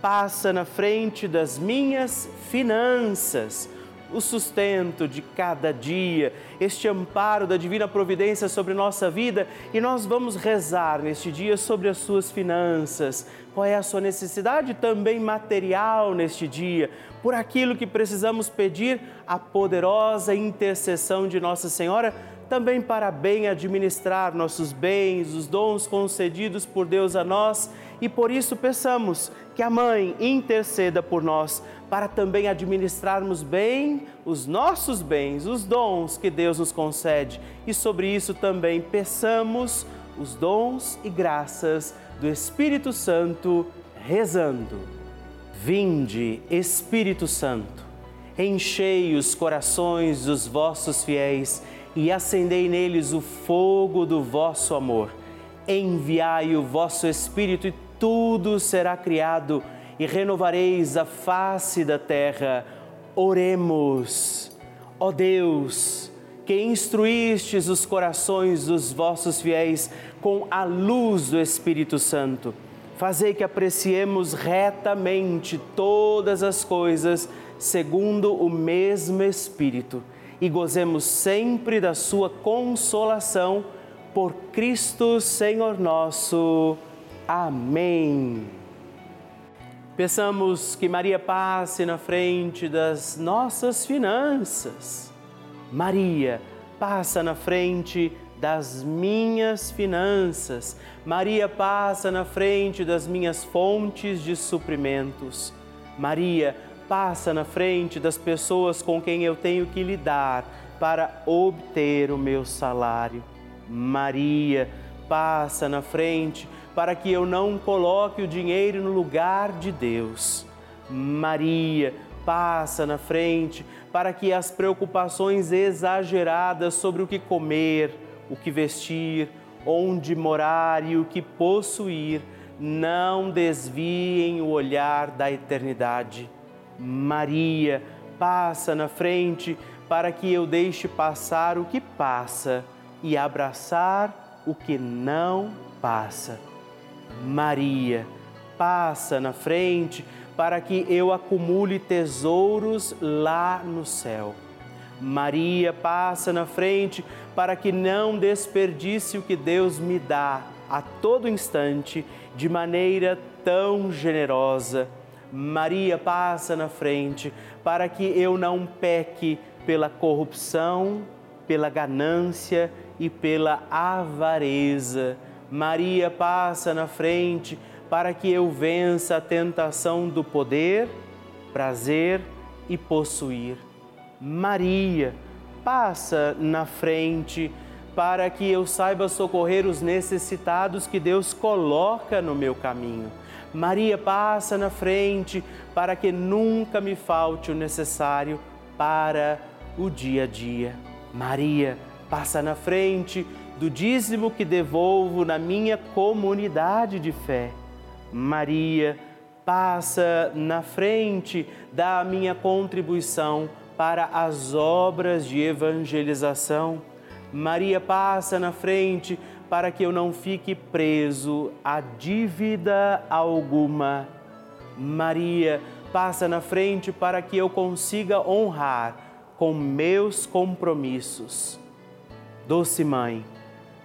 passa na frente das minhas finanças, o sustento de cada dia, este amparo da divina providência sobre nossa vida e nós vamos rezar neste dia sobre as suas finanças. Qual é a sua necessidade também material neste dia? Por aquilo que precisamos pedir, a poderosa intercessão de Nossa Senhora também para bem administrar nossos bens, os dons concedidos por Deus a nós e por isso peçamos que a Mãe interceda por nós para também administrarmos bem os nossos bens, os dons que Deus nos concede e sobre isso também peçamos os dons e graças do Espírito Santo rezando. Vinde, Espírito Santo, enchei os corações dos vossos fiéis e acendei neles o fogo do vosso amor. Enviai o vosso Espírito e tudo será criado e renovareis a face da terra. Oremos. Ó Deus, que instruístes os corações dos vossos fiéis com a luz do Espírito Santo, fazei que apreciemos retamente todas as coisas segundo o mesmo Espírito e gozemos sempre da sua consolação por Cristo Senhor nosso. Amém. Peçamos que Maria passe na frente das nossas finanças. Maria, passa na frente das minhas finanças. Maria, passa na frente das minhas fontes de suprimentos. Maria, passa na frente das pessoas com quem eu tenho que lidar para obter o meu salário. Maria, passa na frente para que eu não coloque o dinheiro no lugar de Deus. Maria, passa na frente para que as preocupações exageradas sobre o que comer, o que vestir, onde morar e o que possuir não desviem o olhar da eternidade. Maria, passa na frente para que eu deixe passar o que passa e abraçar o que não passa. Maria, passa na frente para que eu acumule tesouros lá no céu. Maria passa na frente para que não desperdice o que Deus me dá a todo instante de maneira tão generosa. Maria passa na frente para que eu não peque pela corrupção, pela ganância e pela avareza. Maria passa na frente para que eu vença a tentação do poder, prazer e possuir. Maria passa na frente para que eu saiba socorrer os necessitados que Deus coloca no meu caminho. Maria passa na frente para que nunca me falte o necessário para o dia a dia. Maria passa na frente do dízimo que devolvo na minha comunidade de fé. Maria passa na frente da minha contribuição para as obras de evangelização. Maria passa na frente para que eu não fique preso a dívida alguma. Maria passa na frente para que eu consiga honrar com meus compromissos. Doce Mãe,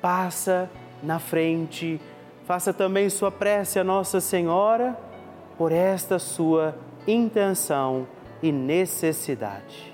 passa na frente, faça também sua prece a Nossa Senhora por esta sua intenção e necessidade.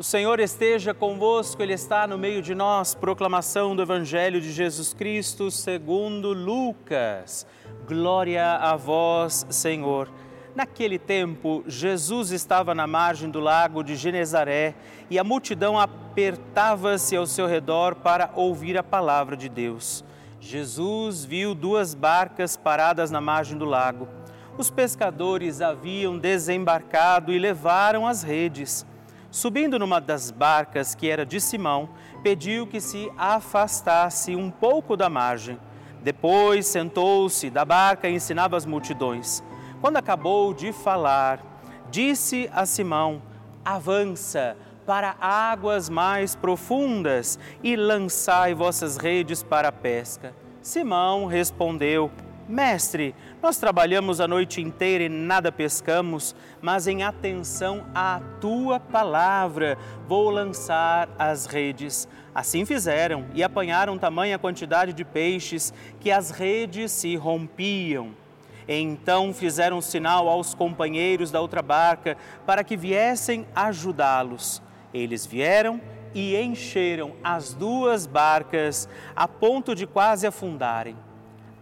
O Senhor esteja convosco, Ele está no meio de nós. Proclamação do Evangelho de Jesus Cristo segundo Lucas. Glória a vós, Senhor. Naquele tempo, Jesus estava na margem do lago de Genezaré e a multidão apertava-se ao seu redor para ouvir a palavra de Deus. Jesus viu duas barcas paradas na margem do lago. Os pescadores haviam desembarcado e levaram as redes. Subindo numa das barcas que era de Simão, pediu que se afastasse um pouco da margem. Depois sentou-se da barca e ensinava as multidões. Quando acabou de falar, disse a Simão: Avança para águas mais profundas e lançai vossas redes para a pesca. Simão respondeu: Mestre, nós trabalhamos a noite inteira e nada pescamos, mas em atenção à tua palavra vou lançar as redes. Assim fizeram e apanharam tamanha quantidade de peixes que as redes se rompiam. Então fizeram sinal aos companheiros da outra barca para que viessem ajudá-los. Eles vieram e encheram as duas barcas a ponto de quase afundarem.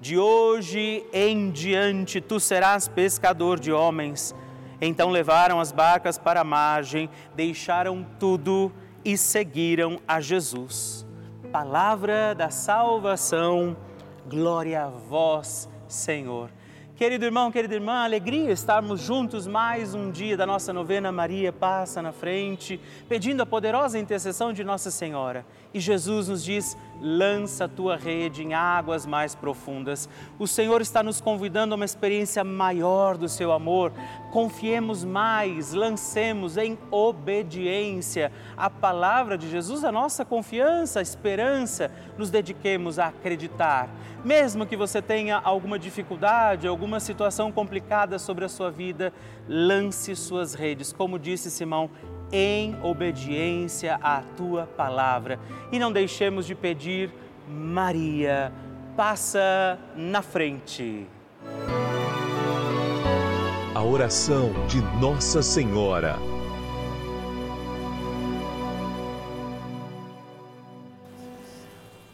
De hoje em diante tu serás pescador de homens. Então levaram as barcas para a margem, deixaram tudo e seguiram a Jesus. Palavra da salvação, glória a vós, Senhor. Querido irmão, querida irmã, alegria estarmos juntos mais um dia da nossa novena Maria Passa na Frente, pedindo a poderosa intercessão de Nossa Senhora. E Jesus nos diz: lança a tua rede em águas mais profundas. O Senhor está nos convidando a uma experiência maior do seu amor. Confiemos mais, lancemos em obediência a palavra de Jesus, a nossa confiança, a esperança, nos dediquemos a acreditar. Mesmo que você tenha alguma dificuldade, alguma situação complicada sobre a sua vida, lance suas redes. Como disse Simão, em obediência à tua palavra. E não deixemos de pedir, Maria, passa na frente. A oração de Nossa Senhora.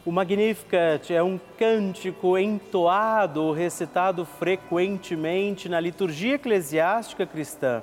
O Magnificat é um cântico entoado, recitado frequentemente na liturgia eclesiástica cristã.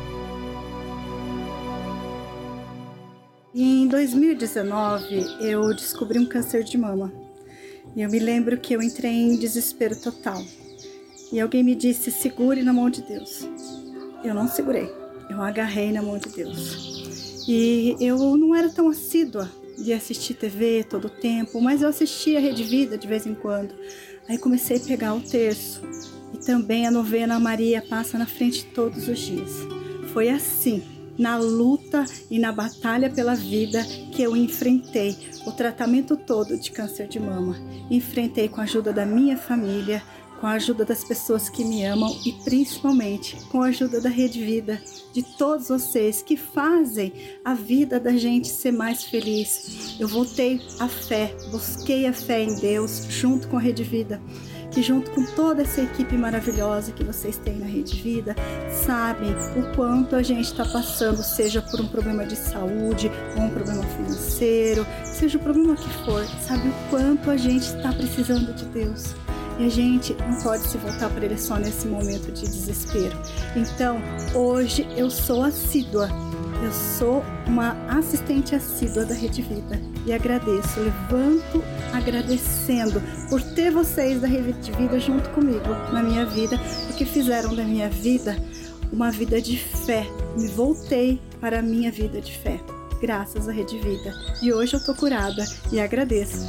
2019, eu descobri um câncer de mama. E eu me lembro que eu entrei em desespero total. E alguém me disse: segure na mão de Deus. Eu não segurei, eu agarrei na mão de Deus. E eu não era tão assídua de assistir TV todo o tempo, mas eu assistia a Rede Vida de vez em quando. Aí comecei a pegar o terço também a novena Maria passa na frente todos os dias. Foi assim, na luta e na batalha pela vida que eu enfrentei o tratamento todo de câncer de mama. Enfrentei com a ajuda da minha família, com a ajuda das pessoas que me amam e principalmente com a ajuda da Rede Vida, de todos vocês que fazem a vida da gente ser mais feliz. Eu voltei à fé, busquei a fé em Deus junto com a Rede Vida que junto com toda essa equipe maravilhosa que vocês têm na Rede Vida, sabem o quanto a gente está passando, seja por um problema de saúde ou um problema financeiro, seja o problema que for, sabe o quanto a gente está precisando de Deus. E a gente não pode se voltar para ele só nesse momento de desespero. Então, hoje eu sou assídua. Eu sou uma assistente assídua da Rede Vida e agradeço, levanto agradecendo por ter vocês da Rede Vida junto comigo na minha vida, porque fizeram da minha vida uma vida de fé. Me voltei para a minha vida de fé, graças à Rede Vida. E hoje eu tô curada e agradeço.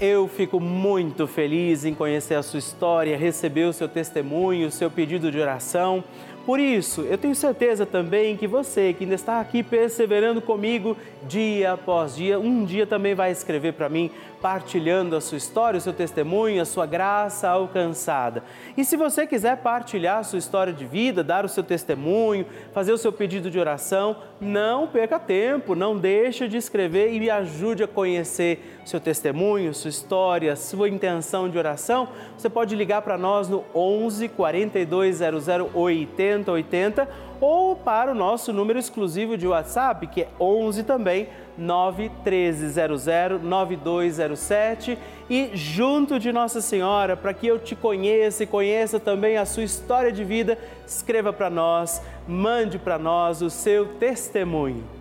Eu fico muito feliz em conhecer a sua história, receber o seu testemunho, o seu pedido de oração. Por isso, eu tenho certeza também que você que ainda está aqui perseverando comigo dia após dia, um dia também vai escrever para mim, partilhando a sua história, o seu testemunho, a sua graça alcançada. E se você quiser partilhar a sua história de vida, dar o seu testemunho, fazer o seu pedido de oração, não perca tempo, não deixe de escrever e me ajude a conhecer seu testemunho, sua história, sua intenção de oração. Você pode ligar para nós no 11 4200 80 8080 ou para o nosso número exclusivo de WhatsApp, que é 11 também 91300 9207 e junto de Nossa Senhora, para que eu te conheça e conheça também a sua história de vida, escreva para nós, mande para nós o seu testemunho.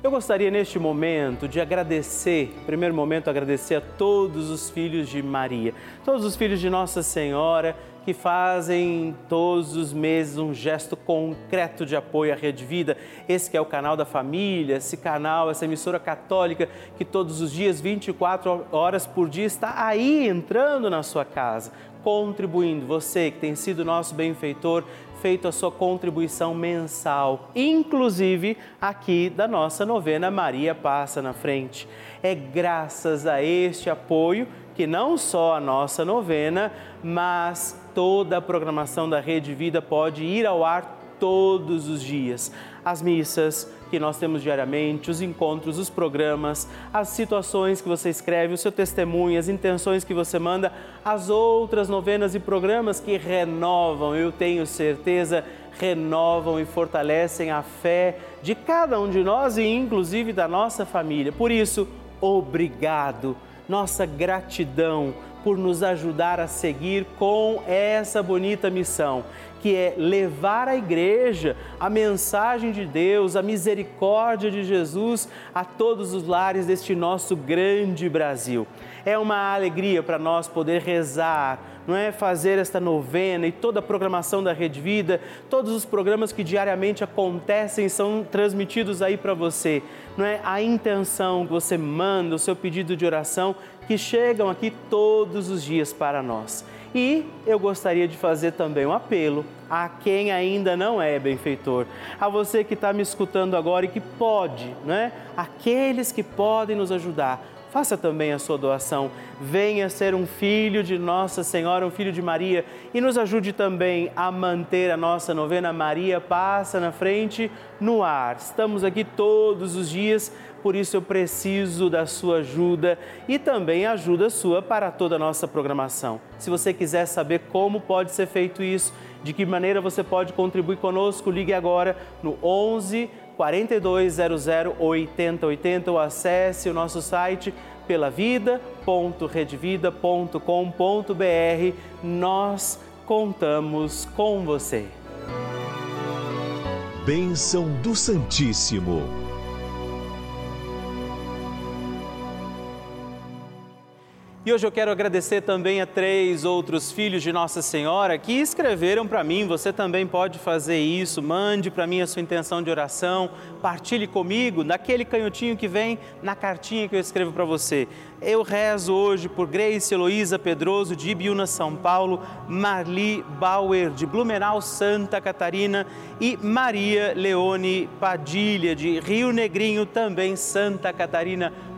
Eu gostaria neste momento de agradecer, primeiro momento agradecer a todos os filhos de Maria, todos os filhos de Nossa Senhora que fazem todos os meses um gesto concreto de apoio à Rede Vida. Esse é o canal da família, esse canal, essa emissora católica que todos os dias, 24 horas por dia, está aí entrando na sua casa, contribuindo. Você que tem sido nosso benfeitor, feito a sua contribuição mensal, inclusive aqui da nossa novena Maria Passa na Frente. É graças a este apoio que não só a nossa novena, mas toda a programação da Rede Vida pode ir ao ar todos os dias. As missas que nós temos diariamente, os encontros, os programas, as situações que você escreve, o seu testemunho, as intenções que você manda, as outras novenas e programas que renovam, eu tenho certeza, renovam e fortalecem a fé de cada um de nós e inclusive da nossa família. Por isso, obrigado, nossa gratidão por nos ajudar a seguir com essa bonita missão, que é levar a igreja a mensagem de Deus, a misericórdia de Jesus a todos os lares deste nosso grande Brasil. É uma alegria para nós poder rezar, não é fazer esta novena e toda a programação da Rede Vida, todos os programas que diariamente acontecem são transmitidos aí para você. Não é a intenção que você manda, o seu pedido de oração que chegam aqui todos os dias para nós. E eu gostaria de fazer também um apelo a quem ainda não é benfeitor, a você que está me escutando agora e que pode, né? Aqueles que podem nos ajudar faça também a sua doação. Venha ser um filho de Nossa Senhora, um filho de Maria e nos ajude também a manter a nossa novena Maria Passa na Frente no ar. Estamos aqui todos os dias, por isso eu preciso da sua ajuda e também ajuda sua para toda a nossa programação. Se você quiser saber como pode ser feito isso, de que maneira você pode contribuir conosco, ligue agora no 11 4200 8080 ou acesse o nosso site pelavida.redvida.com.br. Nós contamos com você. Bênção do Santíssimo. E hoje eu quero agradecer também a três outros filhos de Nossa Senhora que escreveram para mim. Você também pode fazer isso. Mande para mim a sua intenção de oração, partilhe comigo naquele canhotinho que vem na cartinha que eu escrevo para você. Eu rezo hoje por Grace Heloísa Pedroso, de Ibiúna, São Paulo, Marli Bauer, de Blumenau, Santa Catarina e Maria Leone Padilha, de Rio Negrinho, também Santa Catarina